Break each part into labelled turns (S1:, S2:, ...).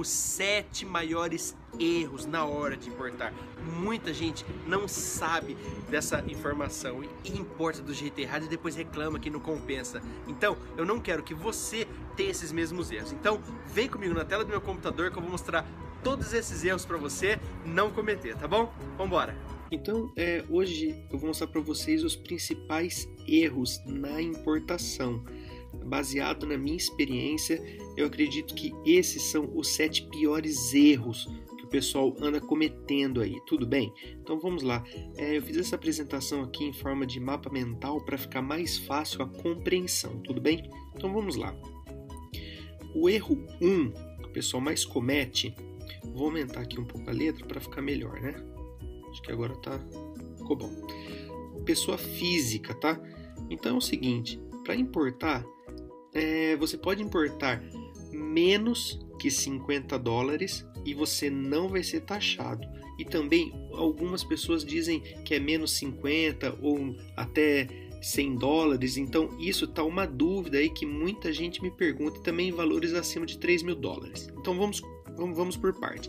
S1: os sete maiores erros na hora de importar. Muita gente não sabe dessa informação e importa do jeito errado e depois reclama que não compensa. Então, eu não quero que você tenha esses mesmos erros. Então, vem comigo na tela do meu computador que eu vou mostrar todos esses erros para você não cometer, tá bom? Vambora! Então, é, hoje eu vou mostrar para vocês os principais erros na importação. Baseado na minha experiência, eu acredito que esses são os sete piores erros que o pessoal anda cometendo aí, tudo bem? Então vamos lá. É, eu fiz essa apresentação aqui em forma de mapa mental para ficar mais fácil a compreensão, tudo bem? Então vamos lá. O erro 1 um, que o pessoal mais comete, vou aumentar aqui um pouco a letra para ficar melhor, né? Acho que agora tá ficou bom. Pessoa física, tá? Então é o seguinte, para importar, é, você pode importar menos que 50 dólares e você não vai ser taxado. E também algumas pessoas dizem que é menos 50 ou até 100 dólares, então isso tá uma dúvida aí que muita gente me pergunta também valores acima de 3 mil dólares. Então vamos, vamos, vamos por parte.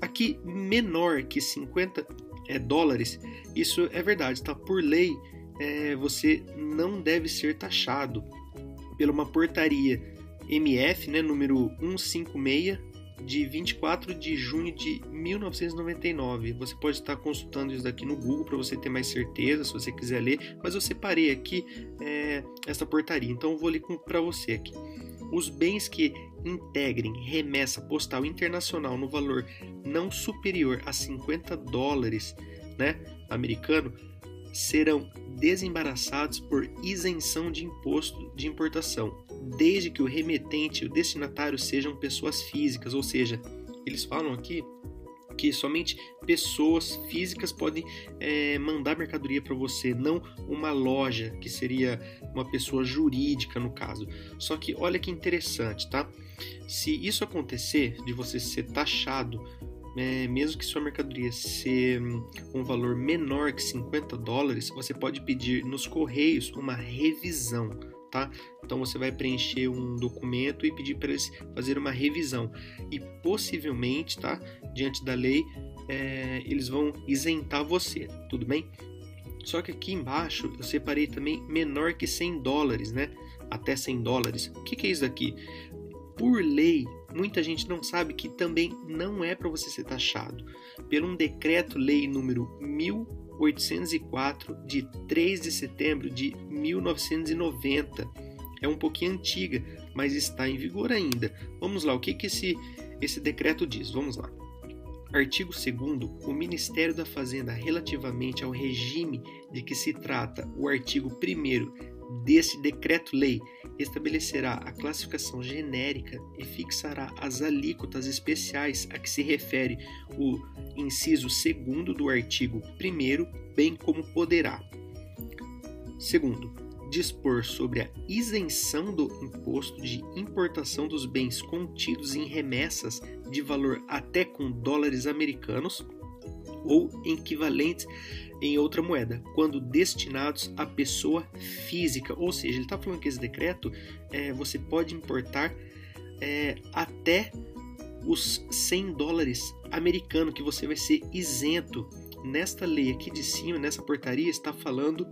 S1: Aqui menor que 50 é, dólares, isso é verdade, tá? Por lei, é, você não deve ser taxado pela uma portaria MF, né, número 156, de 24 de junho de 1999. Você pode estar consultando isso daqui no Google para você ter mais certeza, se você quiser ler, mas eu separei aqui é, essa portaria, então eu vou ler para você aqui. Os bens que integrem remessa postal internacional no valor não superior a 50 dólares né, americano serão desembaraçados por isenção de imposto de importação, desde que o remetente e o destinatário sejam pessoas físicas, ou seja, eles falam aqui que somente pessoas físicas podem é, mandar mercadoria para você, não uma loja, que seria uma pessoa jurídica no caso. Só que olha que interessante, tá? Se isso acontecer, de você ser taxado é, mesmo que sua mercadoria ser um valor menor que 50 dólares, você pode pedir nos correios uma revisão, tá? Então você vai preencher um documento e pedir para eles fazer uma revisão e possivelmente, tá? Diante da lei, é, eles vão isentar você, tudo bem? Só que aqui embaixo eu separei também menor que 100 dólares, né? Até 100 dólares. O que, que é isso daqui? Por lei, muita gente não sabe que também não é para você ser taxado. Pelo um decreto-lei número 1804 de 3 de setembro de 1990. É um pouquinho antiga, mas está em vigor ainda. Vamos lá, o que, que esse, esse decreto diz? Vamos lá. Artigo 2 o Ministério da Fazenda relativamente ao regime de que se trata o artigo 1 desse decreto-lei estabelecerá a classificação genérica e fixará as alíquotas especiais a que se refere o inciso 2 do artigo 1, bem como poderá. Segundo, dispor sobre a isenção do imposto de importação dos bens contidos em remessas de valor até com dólares americanos ou equivalentes em outra moeda, quando destinados à pessoa física. Ou seja, ele está falando que esse decreto é, você pode importar é, até os 100 dólares americanos, que você vai ser isento. Nesta lei aqui de cima, nessa portaria, está falando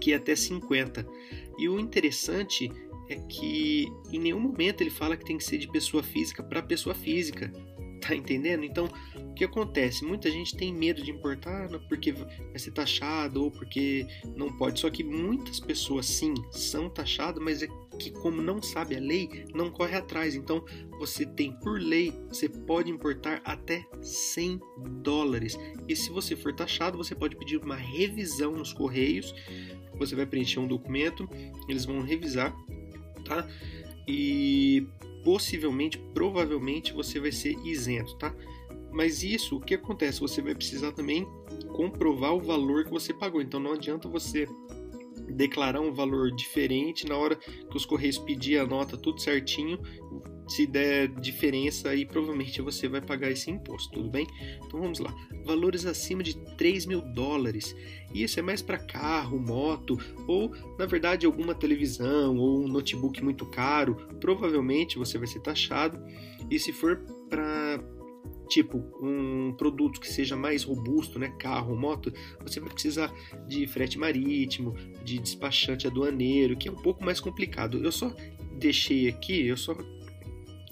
S1: que é até 50. E o interessante é que em nenhum momento ele fala que tem que ser de pessoa física para pessoa física. Tá entendendo? Então, o que acontece? Muita gente tem medo de importar porque vai ser taxado ou porque não pode. Só que muitas pessoas, sim, são taxadas, mas é que, como não sabe a lei, não corre atrás. Então, você tem por lei, você pode importar até 100 dólares. E se você for taxado, você pode pedir uma revisão nos correios. Você vai preencher um documento, eles vão revisar, tá? E possivelmente, provavelmente você vai ser isento, tá? Mas isso, o que acontece? Você vai precisar também comprovar o valor que você pagou. Então não adianta você declarar um valor diferente na hora que os correios pedir a nota tudo certinho, se der diferença aí provavelmente você vai pagar esse imposto, tudo bem? Então vamos lá, valores acima de 3 mil dólares, isso é mais para carro, moto ou na verdade alguma televisão ou um notebook muito caro, provavelmente você vai ser taxado. E se for para tipo um produto que seja mais robusto, né, carro, moto, você vai precisar de frete marítimo, de despachante aduaneiro, que é um pouco mais complicado. Eu só deixei aqui, eu só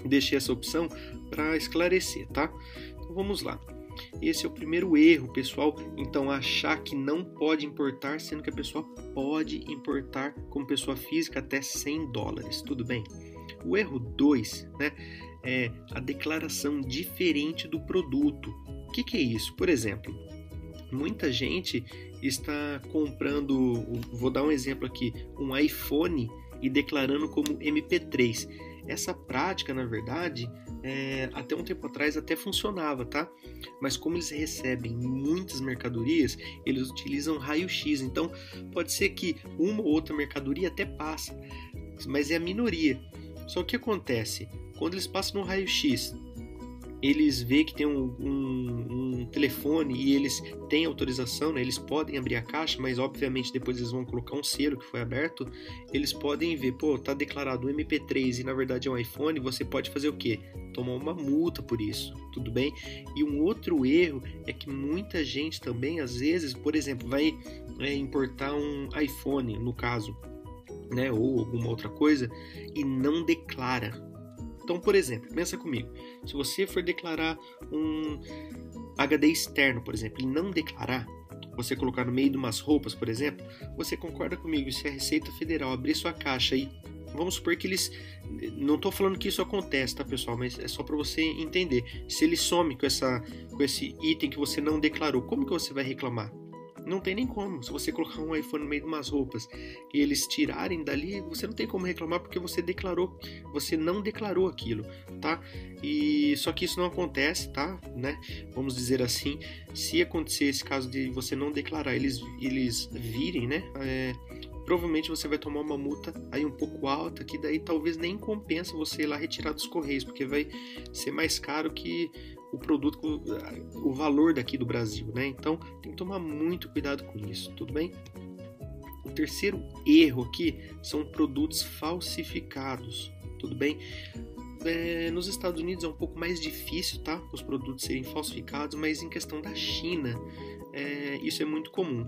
S1: deixei essa opção para esclarecer, tá? Então vamos lá. Esse é o primeiro erro, pessoal. Então, achar que não pode importar, sendo que a pessoa pode importar como pessoa física até 100 dólares. Tudo bem? O erro 2 né, é a declaração diferente do produto. O que, que é isso? Por exemplo, muita gente está comprando, vou dar um exemplo aqui, um iPhone e declarando como MP3. Essa prática, na verdade, é, até um tempo atrás até funcionava, tá? Mas como eles recebem muitas mercadorias, eles utilizam raio-x. Então, pode ser que uma ou outra mercadoria até passa, mas é a minoria. Só que acontece? Quando eles passam no raio-x, eles veem que tem um, um, um, telefone e eles têm autorização, né? eles podem abrir a caixa, mas obviamente depois eles vão colocar um selo que foi aberto, eles podem ver, pô, tá declarado um MP3 e na verdade é um iPhone, você pode fazer o quê? Tomar uma multa por isso, tudo bem? E um outro erro é que muita gente também, às vezes, por exemplo, vai é, importar um iPhone, no caso, né, ou alguma outra coisa, e não declara então, por exemplo, pensa comigo, se você for declarar um HD externo, por exemplo, e não declarar, você colocar no meio de umas roupas, por exemplo, você concorda comigo se a Receita Federal abrir sua caixa e vamos supor que eles não estou falando que isso acontece, tá, pessoal, mas é só para você entender. Se ele some com essa com esse item que você não declarou, como que você vai reclamar? Não tem nem como. Se você colocar um iPhone no meio de umas roupas e eles tirarem dali, você não tem como reclamar porque você declarou, você não declarou aquilo, tá? E só que isso não acontece, tá? Né? Vamos dizer assim, se acontecer esse caso de você não declarar, eles eles virem, né? É, provavelmente você vai tomar uma multa aí um pouco alta, que daí talvez nem compensa você ir lá retirar dos correios, porque vai ser mais caro que o produto, o valor daqui do Brasil, né? Então tem que tomar muito cuidado com isso, tudo bem? O terceiro erro aqui são produtos falsificados, tudo bem? É, nos Estados Unidos é um pouco mais difícil, tá? Os produtos serem falsificados, mas em questão da China, é, isso é muito comum.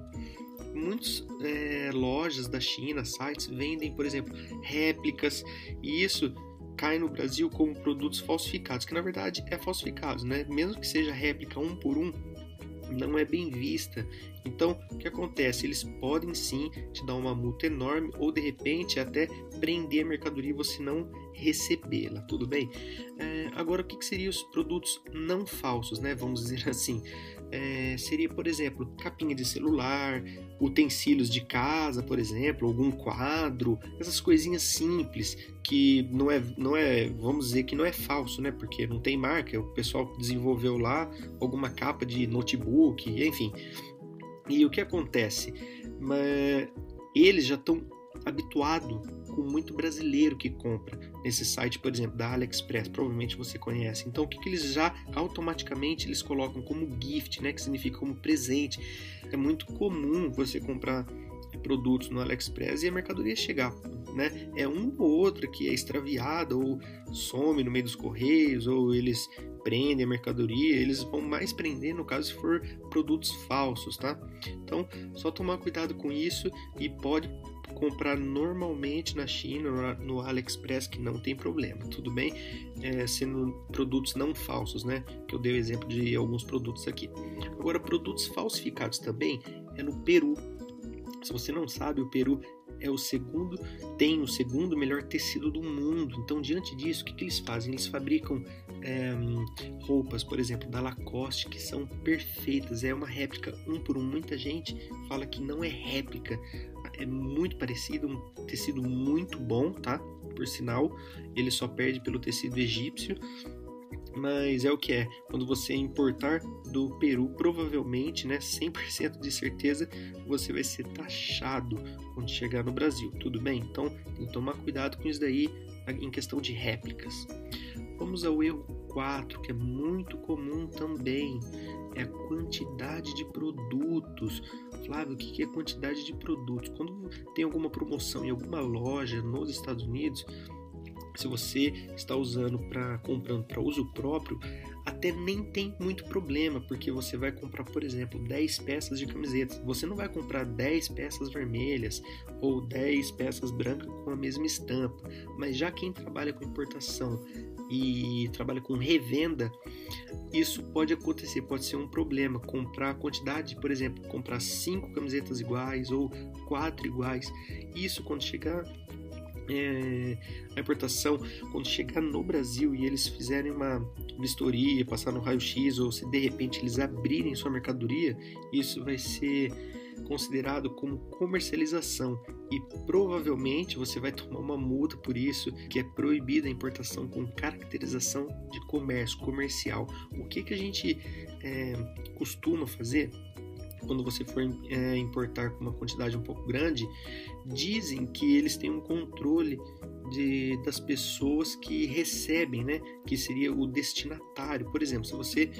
S1: Muitas é, lojas da China, sites, vendem, por exemplo, réplicas, e isso cai no Brasil como produtos falsificados, que na verdade é falsificado, né? Mesmo que seja réplica um por um, não é bem vista. Então, o que acontece? Eles podem sim te dar uma multa enorme ou de repente até prender a mercadoria e você não recebê-la, tudo bem? É, agora, o que, que seriam os produtos não falsos, né? Vamos dizer assim é, seria, por exemplo, capinha de celular, utensílios de casa, por exemplo, algum quadro, essas coisinhas simples que não é, não é, vamos dizer que não é falso, né? Porque não tem marca, o pessoal desenvolveu lá alguma capa de notebook, enfim. E o que acontece? Mas eles já estão habituados muito brasileiro que compra nesse site, por exemplo, da AliExpress, provavelmente você conhece. Então, o que, que eles já automaticamente eles colocam como gift, né, que significa como presente. É muito comum você comprar produtos no AliExpress e a mercadoria chegar, né? É um ou outro que é extraviado ou some no meio dos correios ou eles prendem a mercadoria, eles vão mais prender no caso se for produtos falsos, tá? Então, só tomar cuidado com isso e pode comprar normalmente na China, no AliExpress, que não tem problema, tudo bem? É, sendo produtos não falsos, né? Que eu dei o exemplo de alguns produtos aqui. Agora, produtos falsificados também é no Peru. Se você não sabe, o Peru é o segundo, tem o segundo melhor tecido do mundo. Então, diante disso, o que, que eles fazem? Eles fabricam é, roupas, por exemplo, da Lacoste, que são perfeitas. É uma réplica um por um. Muita gente fala que não é réplica, é muito parecido, um tecido muito bom, tá? Por sinal, ele só perde pelo tecido egípcio, mas é o que é. Quando você importar do Peru, provavelmente, né, 100% de certeza, você vai ser taxado quando chegar no Brasil, tudo bem? Então, tem que tomar cuidado com isso daí em questão de réplicas. Vamos ao erro 4, que é muito comum também, é a quantidade de produtos. Flávio, o que é quantidade de produtos? Quando tem alguma promoção em alguma loja nos Estados Unidos, se você está usando para comprando para uso próprio, até nem tem muito problema, porque você vai comprar, por exemplo, 10 peças de camisetas. Você não vai comprar 10 peças vermelhas ou 10 peças brancas com a mesma estampa. Mas já quem trabalha com importação e trabalha com revenda, isso pode acontecer, pode ser um problema. Comprar a quantidade, por exemplo, comprar cinco camisetas iguais ou quatro iguais. Isso quando chegar é, a importação, quando chegar no Brasil e eles fizerem uma vistoria, passar no raio-x, ou se de repente eles abrirem sua mercadoria, isso vai ser considerado como comercialização e provavelmente você vai tomar uma multa por isso, que é proibida a importação com caracterização de comércio comercial. O que, que a gente é, costuma fazer? Quando você for é, importar com uma quantidade um pouco grande, dizem que eles têm um controle de, das pessoas que recebem, né? Que seria o destinatário. Por exemplo, se você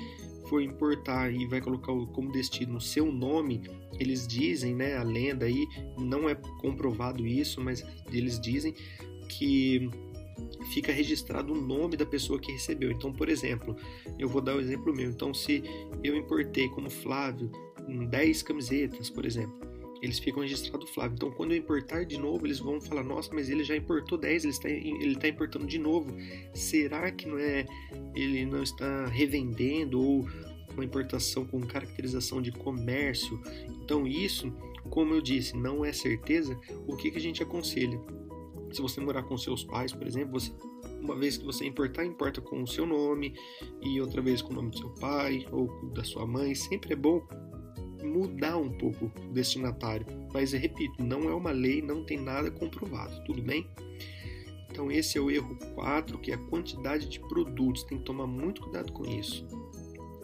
S1: for importar e vai colocar como destino o seu nome, eles dizem, né? A lenda aí não é comprovado isso, mas eles dizem que fica registrado o nome da pessoa que recebeu. Então, por exemplo, eu vou dar o um exemplo meu. Então, se eu importei como Flávio 10 camisetas, por exemplo, eles ficam registrados Flávio. Então, quando eu importar de novo, eles vão falar: Nossa, mas ele já importou 10, ele está, ele está importando de novo. Será que não é ele não está revendendo ou uma importação com caracterização de comércio? Então, isso, como eu disse, não é certeza. O que, que a gente aconselha? Se você morar com seus pais, por exemplo, você uma vez que você importar, importa com o seu nome e outra vez com o nome do seu pai ou da sua mãe. Sempre é bom mudar um pouco o destinatário. Mas, repito, não é uma lei, não tem nada comprovado, tudo bem? Então, esse é o erro 4, que é a quantidade de produtos. Tem que tomar muito cuidado com isso.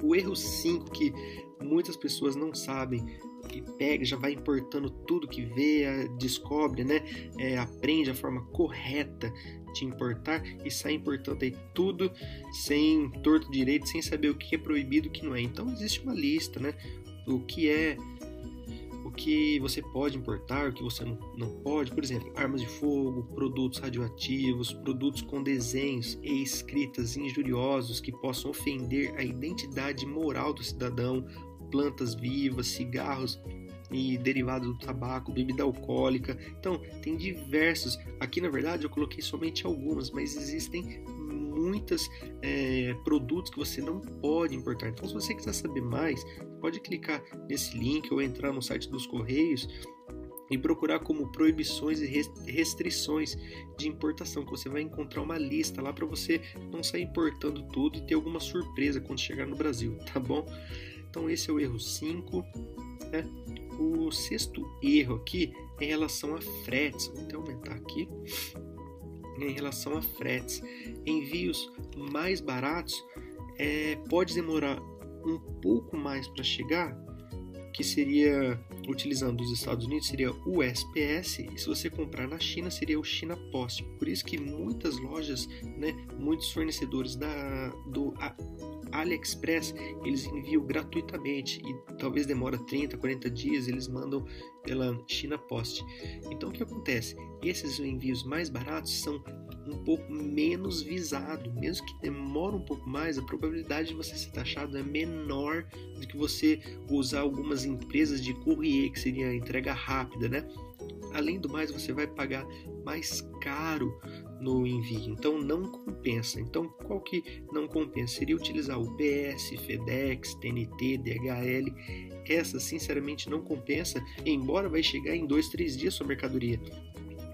S1: O erro 5, que muitas pessoas não sabem, que pega, já vai importando tudo que vê, descobre, né? É, aprende a forma correta de importar e sai importando aí tudo sem torto direito, sem saber o que é proibido e o que não é. Então existe uma lista, né? O que é o que você pode importar, o que você não, pode, por exemplo, armas de fogo, produtos radioativos, produtos com desenhos e escritas injuriosos que possam ofender a identidade moral do cidadão, plantas vivas, cigarros e derivados do tabaco, bebida alcoólica. Então, tem diversos. Aqui, na verdade, eu coloquei somente algumas, mas existem muitos é, produtos que você não pode importar. Então, se você quiser saber mais, pode clicar nesse link ou entrar no site dos Correios e procurar como proibições e restrições de importação, que você vai encontrar uma lista lá para você não sair importando tudo e ter alguma surpresa quando chegar no Brasil, tá bom? Então esse é o erro 5. Né? O sexto erro aqui é em relação a fretes. Vou até aumentar aqui. Em relação a fretes, envios mais baratos é, pode demorar um pouco mais para chegar, que seria utilizando os Estados Unidos seria o USPS e se você comprar na China seria o China Post. Por isso que muitas lojas, né, muitos fornecedores da, do AliExpress eles enviam gratuitamente e talvez demora 30, 40 dias, eles mandam pela China Post. Então o que acontece? Esses envios mais baratos são um pouco menos visados, mesmo que demore um pouco mais, a probabilidade de você ser taxado é menor do que você usar algumas empresas de courrier, que seria entrega rápida, né? Além do mais, você vai pagar mais caro no envio, então não compensa. Então, qual que não compensa? Seria utilizar o PS, FedEx, TNT, DHL. Essa, sinceramente, não compensa, embora vai chegar em dois, três dias sua mercadoria.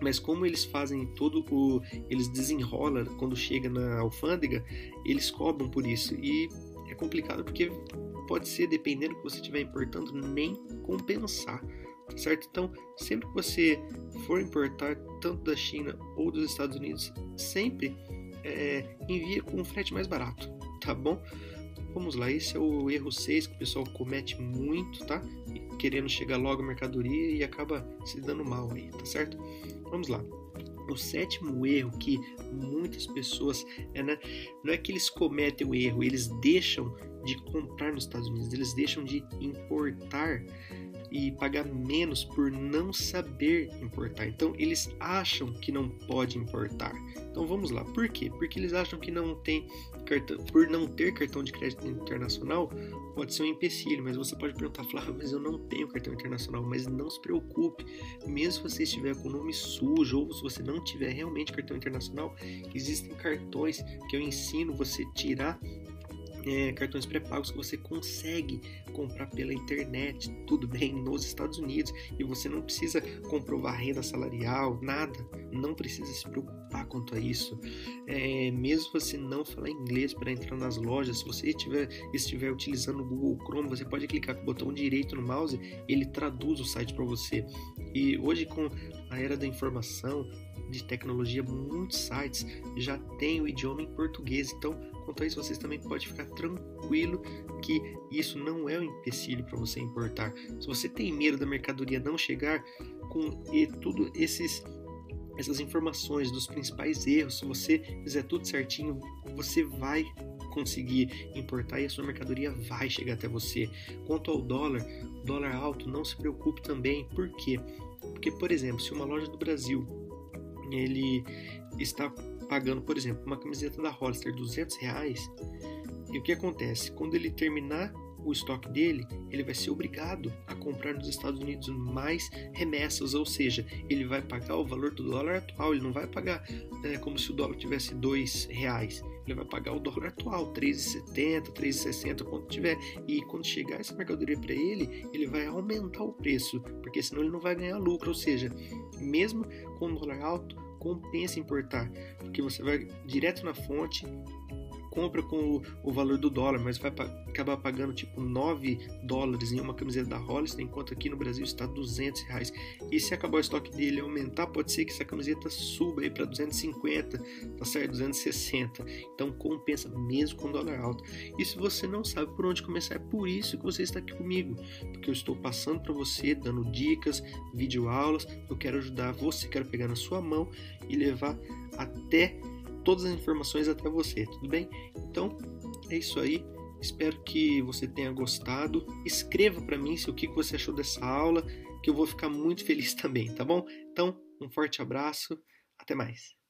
S1: Mas como eles fazem todo o. Eles desenrolam quando chega na alfândega, eles cobram por isso. E é complicado porque pode ser, dependendo do que você estiver importando, nem compensar certo? Então, sempre que você for importar tanto da China ou dos Estados Unidos, sempre é, envia com um frete mais barato, tá bom? Vamos lá, esse é o erro 6 que o pessoal comete muito, tá? Querendo chegar logo à mercadoria e acaba se dando mal aí, tá certo? Vamos lá. O sétimo erro que muitas pessoas é, né, não é que eles cometem o erro, eles deixam de comprar nos Estados Unidos, eles deixam de importar e pagar menos por não saber importar. Então eles acham que não pode importar. Então vamos lá. Por quê? Porque eles acham que não tem cartão, por não ter cartão de crédito internacional, pode ser um empecilho, mas você pode perguntar, Flávio, mas eu não tenho cartão internacional, mas não se preocupe, mesmo se você estiver com o nome sujo ou se você não tiver realmente cartão internacional, existem cartões que eu ensino você tirar é, cartões pré-pagos que você consegue comprar pela internet, tudo bem, nos Estados Unidos, e você não precisa comprovar renda salarial, nada, não precisa se preocupar quanto a isso. É, mesmo você não falar inglês para entrar nas lojas, se você estiver, estiver utilizando o Google Chrome, você pode clicar com o botão direito no mouse, ele traduz o site para você. E hoje, com a era da informação, de tecnologia, muitos sites já têm o idioma em português, então Quanto a isso, vocês também podem ficar tranquilo que isso não é um empecilho para você importar. Se você tem medo da mercadoria não chegar com e tudo esses essas informações dos principais erros, se você fizer tudo certinho, você vai conseguir importar e a sua mercadoria vai chegar até você. Quanto ao dólar, dólar alto, não se preocupe também. Por quê? Porque, por exemplo, se uma loja do Brasil ele está pagando, por exemplo, uma camiseta da Hollister 200 reais, e o que acontece? Quando ele terminar o estoque dele, ele vai ser obrigado a comprar nos Estados Unidos mais remessas, ou seja, ele vai pagar o valor do dólar atual, ele não vai pagar é, como se o dólar tivesse dois reais, ele vai pagar o dólar atual, 3,70, 3,60, quanto tiver. E quando chegar essa mercadoria para ele, ele vai aumentar o preço, porque senão ele não vai ganhar lucro, ou seja, mesmo com o dólar alto, compensa importar, porque você vai direto na fonte, compra com o, o valor do dólar, mas vai pa acabar pagando tipo 9 dólares em uma camiseta da Hollister, enquanto aqui no Brasil está 200 reais. E se acabar o estoque dele aumentar, pode ser que essa camiseta suba aí para 250, tá certo? 260. Então compensa mesmo com dólar alto. E se você não sabe por onde começar, é por isso que você está aqui comigo, porque eu estou passando para você, dando dicas, videoaulas, eu quero ajudar você, quero pegar na sua mão e levar até todas as informações até você, tudo bem? Então é isso aí. Espero que você tenha gostado. Escreva para mim se o que você achou dessa aula, que eu vou ficar muito feliz também, tá bom? Então, um forte abraço, até mais.